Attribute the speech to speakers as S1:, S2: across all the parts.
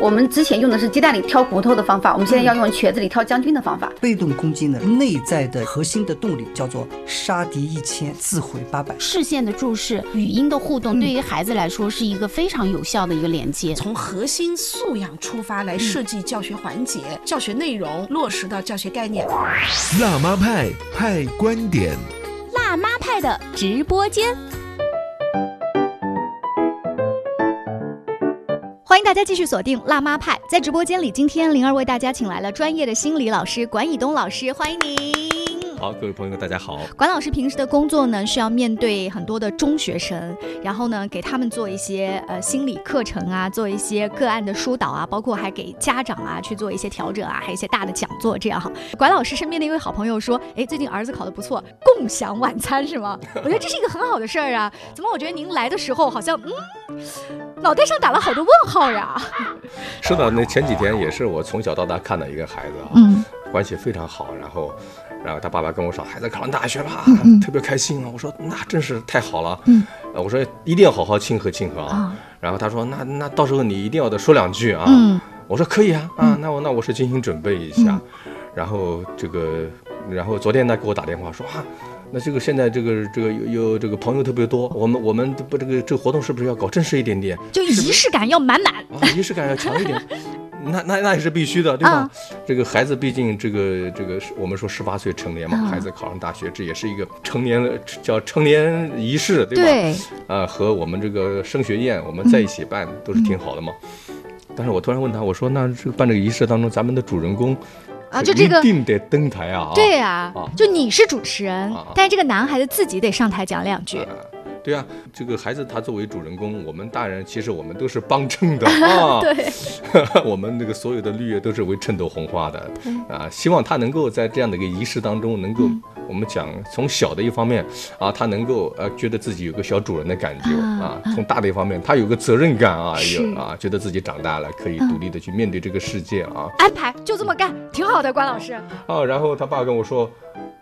S1: 我们之前用的是鸡蛋里挑骨头的方法，我们现在要用瘸子里挑将军的方法。
S2: 被动攻击呢，内在的核心的动力叫做杀敌一千，自毁八百。
S3: 视线的注视、语音的互动，对于孩子来说是一个非常有效的一个连接。
S4: 从核心素养出发来设计教学环节、教学内容，落实到教学概念。
S5: 辣妈派派观点，
S3: 辣妈派的直播间。欢迎大家继续锁定辣妈派，在直播间里，今天灵儿为大家请来了专业的心理老师管以东老师，欢迎您。
S6: 好，各位朋友，大家好。
S3: 管老师平时的工作呢，是要面对很多的中学生，然后呢，给他们做一些呃心理课程啊，做一些个案的疏导啊，包括还给家长啊去做一些调整啊，还有一些大的讲座这样哈。管老师身边的一位好朋友说，哎，最近儿子考得不错，共享晚餐是吗？我觉得这是一个很好的事儿啊。怎么我觉得您来的时候好像嗯，脑袋上打了好多问号呀？
S6: 是的，那前几天也是我从小到大看到一个孩子啊，
S3: 嗯
S6: 关系非常好，然后。然后他爸爸跟我说，孩子考上大学了，
S3: 嗯
S6: 特别开心啊！我说那真是太好了，
S3: 嗯
S6: 呃我说一定要好好庆贺庆贺啊。
S3: 啊
S6: 然后他说，那那到时候你一定要得说两句啊。
S3: 嗯
S6: 我说可以啊，啊，那我那我是精心准备一下，
S3: 嗯
S6: 然后这个，然后昨天他给我打电话说啊，那这个现在这个这个有有这个朋友特别多，我们我们不这个这个活动是不是要搞正式一点点？
S3: 就仪式感要满满。
S6: 啊，仪式感要强一点。那那那也是必须的，对吧？
S3: 啊
S6: 这个孩子毕竟这个这个我们说十八岁成年嘛，
S3: 啊
S6: 孩子考上大学，这也是一个成年了叫成年仪式，对吧？
S3: 对，
S6: 啊，和我们这个升学宴我们在一起办、都是挺好的嘛。但是我突然问他，我说那这个办这个仪式当中，咱们的主人公
S3: 啊，就这个
S6: 一定得登台啊？
S3: 对呀、
S6: 啊
S3: 就你是主持人，
S6: 啊
S3: 但是这个男孩子自己得上台讲两句。
S6: 啊对啊，这个孩子他作为主人公，我们大人其实我们都是帮衬的。啊。
S3: 对，
S6: 我们那个所有的绿叶都是为衬托红花的。啊，希望他能够在这样的一个仪式当中，能够、
S3: 嗯。
S6: 我们讲从小的一方面啊，他能够呃觉得自己有个小主人的感觉
S3: 啊
S6: 啊，从大的一方面，他有个责任感啊，有啊，觉得自己长大了，可以独立的去面对这个世界啊。
S3: 安排就这么干，挺好的，关老师。
S6: 啊，然后他爸跟我说。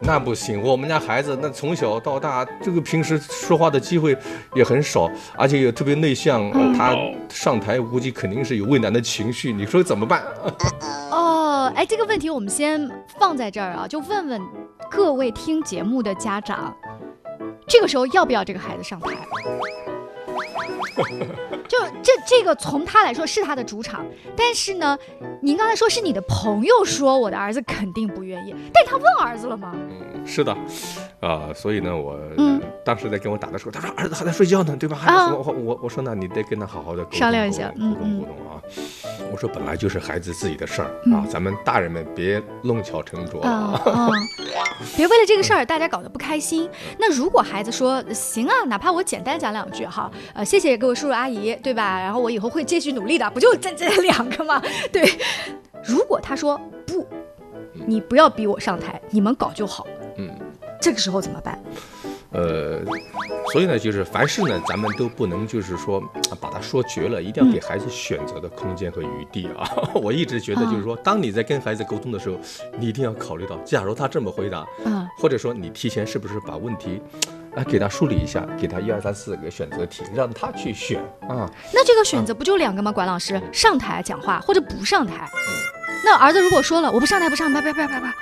S6: 那不行，我们家孩子那从小到大，这个平时说话的机会也很少，而且也特别内向。
S3: 嗯
S6: 他上台估计肯定是有畏难的情绪，你说怎么办？
S3: 哦，哎，这个问题我们先放在这儿啊，就问问各位听节目的家长，这个时候要不要这个孩子上台？就这这个从他来说是他的主场，但是呢，您刚才说是你的朋友说我的儿子肯定不愿意，但他问儿子了吗？
S6: 嗯，是的，啊、所以呢，我、
S3: 嗯
S6: 当时在跟我打的时候，他说儿子还在睡觉呢，对吧？
S3: 啊
S6: 我我我我说那你得跟他好好的
S3: 商量一下
S6: 沟通
S3: 嗯嗯
S6: 沟通啊。我说本来就是孩子自己的事儿、
S3: 嗯
S6: 啊，咱们大人们别弄巧成拙
S3: 啊
S6: 啊。
S3: 啊！别为了这个事儿大家搞得不开心。那如果孩子说行啊，哪怕我简单讲两句哈，呃，谢谢各位叔叔阿姨，对吧？然后我以后会继续努力的，不就这这两个吗？对。如果他说不，你不要逼我上台，你们搞就好，
S6: 嗯，
S3: 这个时候怎么办？
S6: 呃，所以呢，就是凡事呢，咱们都不能就是说啊把它说绝了，一定要给孩子选择的空间和余地啊。我一直觉得就是说，当你在跟孩子沟通的时候，你一定要考虑到，假如他这么回答，
S3: 嗯
S6: 或者说你提前是不是把问题啊给他梳理一下，给他一二三四个选择题，让他去选啊。
S3: 那这个选择不就两个吗？管老师上台讲话或者不上台。那儿子如果说了我不上台不上台，啪啪啪啪啪，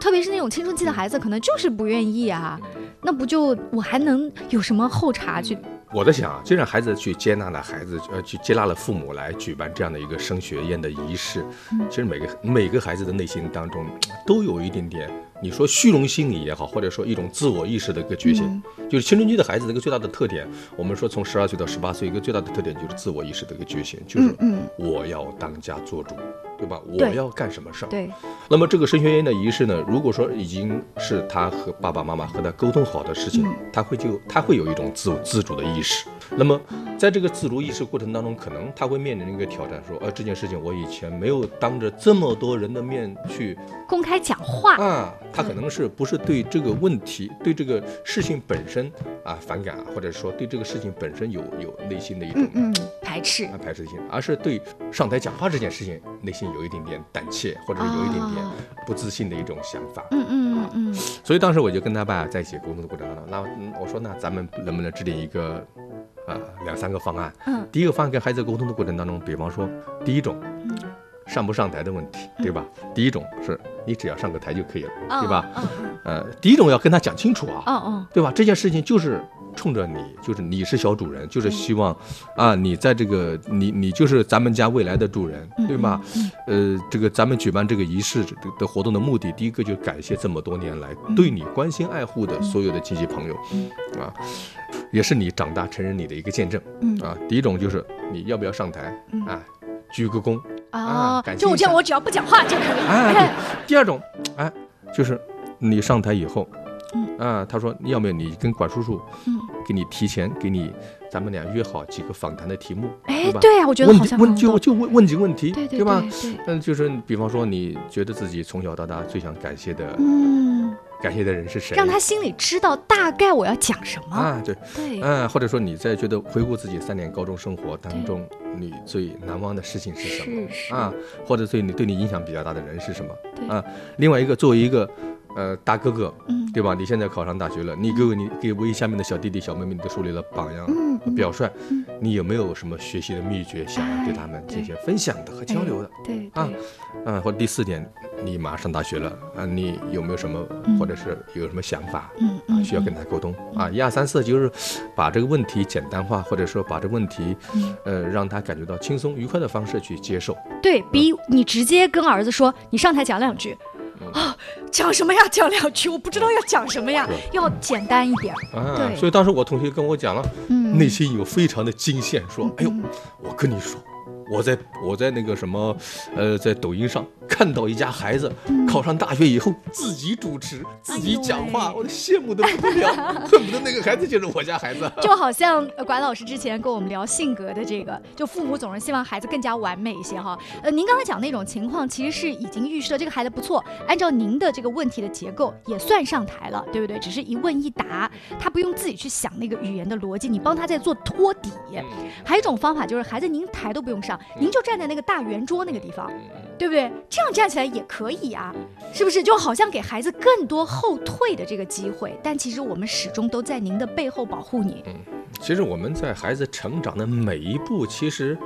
S3: 特别是那种青春期的孩子，可能就是不愿意啊。那不就我还能有什么后茬去？
S6: 我在想啊，就让孩子去接纳了孩子，呃，去接纳了父母来举办这样的一个升学宴的仪式。其实每个每个孩子的内心当中都有一点点，你说虚荣心理也好，或者说一种自我意识的一个觉醒。就是青春期的孩子的一个最大的特点，我们说从十二岁到十八岁，一个最大的特点就是自我意识的一个觉醒，就是
S3: 嗯
S6: 我要当家做主，对吧？我
S3: 对
S6: 要干什么事儿？
S3: 对，
S6: 那么这个升学宴的仪式呢，如果说已经是他和爸爸妈妈和他沟通好的事情，他会就他会有一种自自主的意识。那么在这个自主意识过程当中，可能他会面临一个挑战，说，呃，这件事情我以前没有当着这么多人的面去
S3: 公开讲话，
S6: 啊，他可能是不是对这个问题、对这个事情本身啊反感啊，或者说对这个事情本身有有内心的一种
S3: 嗯嗯，排斥
S6: 啊排斥性，而是对上台讲话这件事情内心有一点点胆怯，或者是有一点点
S3: 哦
S6: 不自信的一种想法。
S3: 嗯嗯嗯
S6: 所以当时我就跟他爸在一起沟通的过程当中，那嗯我说那咱们能不能制定一个啊两三个方案。
S3: 嗯
S6: 第一个方案跟孩子沟通的过程当中，比方说第一种。上不上台的问题，对吧？第一种是你只要上个台就可以了，对吧？呃，第一种要跟他讲清楚啊，
S3: 嗯嗯
S6: 对吧？这件事情就是冲着你，就是你是小主人，就是希望啊，你在这个你你就是咱们家未来的主人，对吗？呃，这个咱们举办这个仪式的的活动的目的，第一个就是感谢这么多年来对你关心爱护的所有的亲戚朋友，啊，也是你长大成人礼的一个见证，
S3: 嗯
S6: 啊。第一种就是你要不要上台啊，鞠个躬，
S3: 哦
S6: 啊
S3: 就我这样，我只要不讲话就可以。
S6: 啊，对。第二种，哎，就是你上台以后，
S3: 嗯
S6: 啊，他说要不要你跟管叔叔，
S3: 嗯，
S6: 给你提前给你，咱们俩约好几个访谈的题目，
S3: 哎，
S6: 吧？
S3: 对啊，我觉得
S6: 问
S3: 好像很多
S6: 问就就问问几个问题，
S3: 对对
S6: 吧？嗯，就是比方说，你觉得自己从小到大最想感谢的、
S3: 嗯，
S6: 感谢的人是谁？
S3: 让他心里知道大概我要讲什么。
S6: 啊，对，
S3: 对，
S6: 嗯，或者说你在觉得回顾自己三年高中生活当中，你最难忘的事情是什么？
S3: 是是
S6: 啊，或者对你对你影响比较大的人是什么？
S3: 对
S6: 啊，另外一个作为一个呃大哥哥，
S3: 嗯
S6: 对吧？你现在考上大学了，你给我你给为下面的小弟弟小妹妹你都树立了榜样、
S3: 嗯嗯
S6: 表率，你有没有什么学习的秘诀想要对他们进行分享的和交流的？
S3: 对
S6: 啊
S3: 对，
S6: 啊，或者第四点，你马上上大学了啊，你有没有什么或者是有什么想法？
S3: 嗯
S6: 啊，需要跟他沟通啊，一二三四就是把这个问题简单化，或者说把这个问题，
S3: 嗯
S6: 呃，让他感觉到轻松愉快的方式去接受。
S3: 对比你直接跟儿子说，你上台讲两句。
S6: 嗯
S3: 啊，讲什么呀？讲两句，我不知道要讲什么呀，要简单一点。
S6: 啊，
S3: 对
S6: 所以当时我同学跟我讲了，
S3: 嗯
S6: 内心有非常的惊羡，说，哎呦，我跟你说。我在我在那个什么，呃，在抖音上看到一家孩子
S3: 嗯
S6: 考上大学以后自己主持、自己讲话，我羡慕的不得了，恨不得那个孩子就是我家孩子。
S3: 就好像呃管老师之前跟我们聊性格的这个，就父母总是希望孩子更加完美一些哈。呃，您刚才讲那种情况，其实是已经预设这个孩子不错，按照您的这个问题的结构也算上台了，对不对？只是一问一答，他不用自己去想那个语言的逻辑，你帮他在做托底。还有一种方法就是孩子您台都不用上，您就站在那个大圆桌那个地方，对不对？这样站起来也可以啊，是不是？就好像给孩子更多后退的这个机会，但其实我们始终都在您的背后保护你。
S6: 嗯其实我们在孩子成长的每一步，其实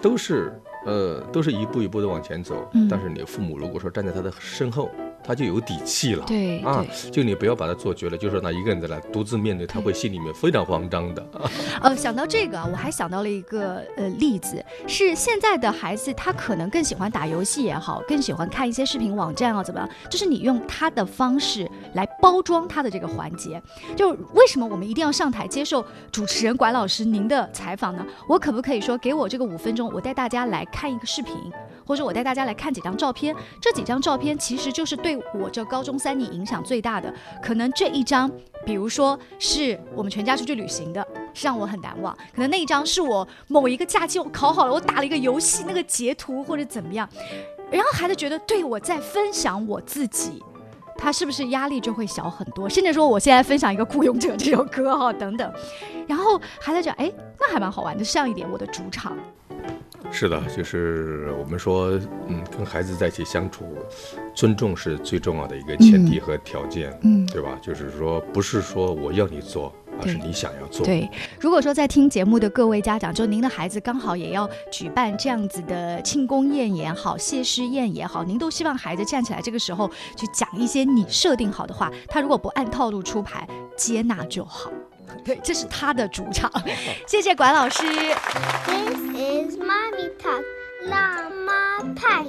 S6: 都是呃，都是一步一步的往前走。
S3: 嗯
S6: 但是你父母如果说站在他的身后，他就有底气了。
S3: 对
S6: 啊，就你不要把他做绝了，就说那一个人在那独自面对，他会心里面非常慌张的。
S3: 呃，想到这个啊，我还想到了一个呃例子，是现在的孩子他可能更喜欢打游戏也好，更喜欢看一些视频网站啊，怎么样？就是你用他的方式来包装他的这个环节。就为什么我们一定要上台接受主持人管老师您的采访呢？我可不可以说给我这个五分钟，我带大家来看一个视频，或者我带大家来看几张照片？这几张照片其实就是对我这高中三年影响最大的。可能这一张，比如说是我们全家出去旅行的，是让我很难忘。可能那一张是我某一个假期我考好了，我打了一个游戏那个截图或者怎么样，然后孩子觉得对我在分享我自己。他是不是压力就会小很多？甚至说我现在分享一个《雇佣者》这首歌哈、等等，然后孩子讲，哎，那还蛮好玩的，像一点我的主场。
S6: 是的，就是我们说，嗯，跟孩子在一起相处，尊重是最重要的一个前提和条件，
S3: 嗯
S6: 对吧？就是说，不是说我要你做，而是你想要做。
S3: 对，如果说在听节目的各位家长，就您的孩子刚好也要举办这样子的庆功宴也好、谢师宴也好，您都希望孩子站起来这个时候去讲一些你设定好的话，他如果不按套路出牌，接纳就好。对，这是他的主场。谢谢管老师。
S7: This is Mommy Talk 辣妈派。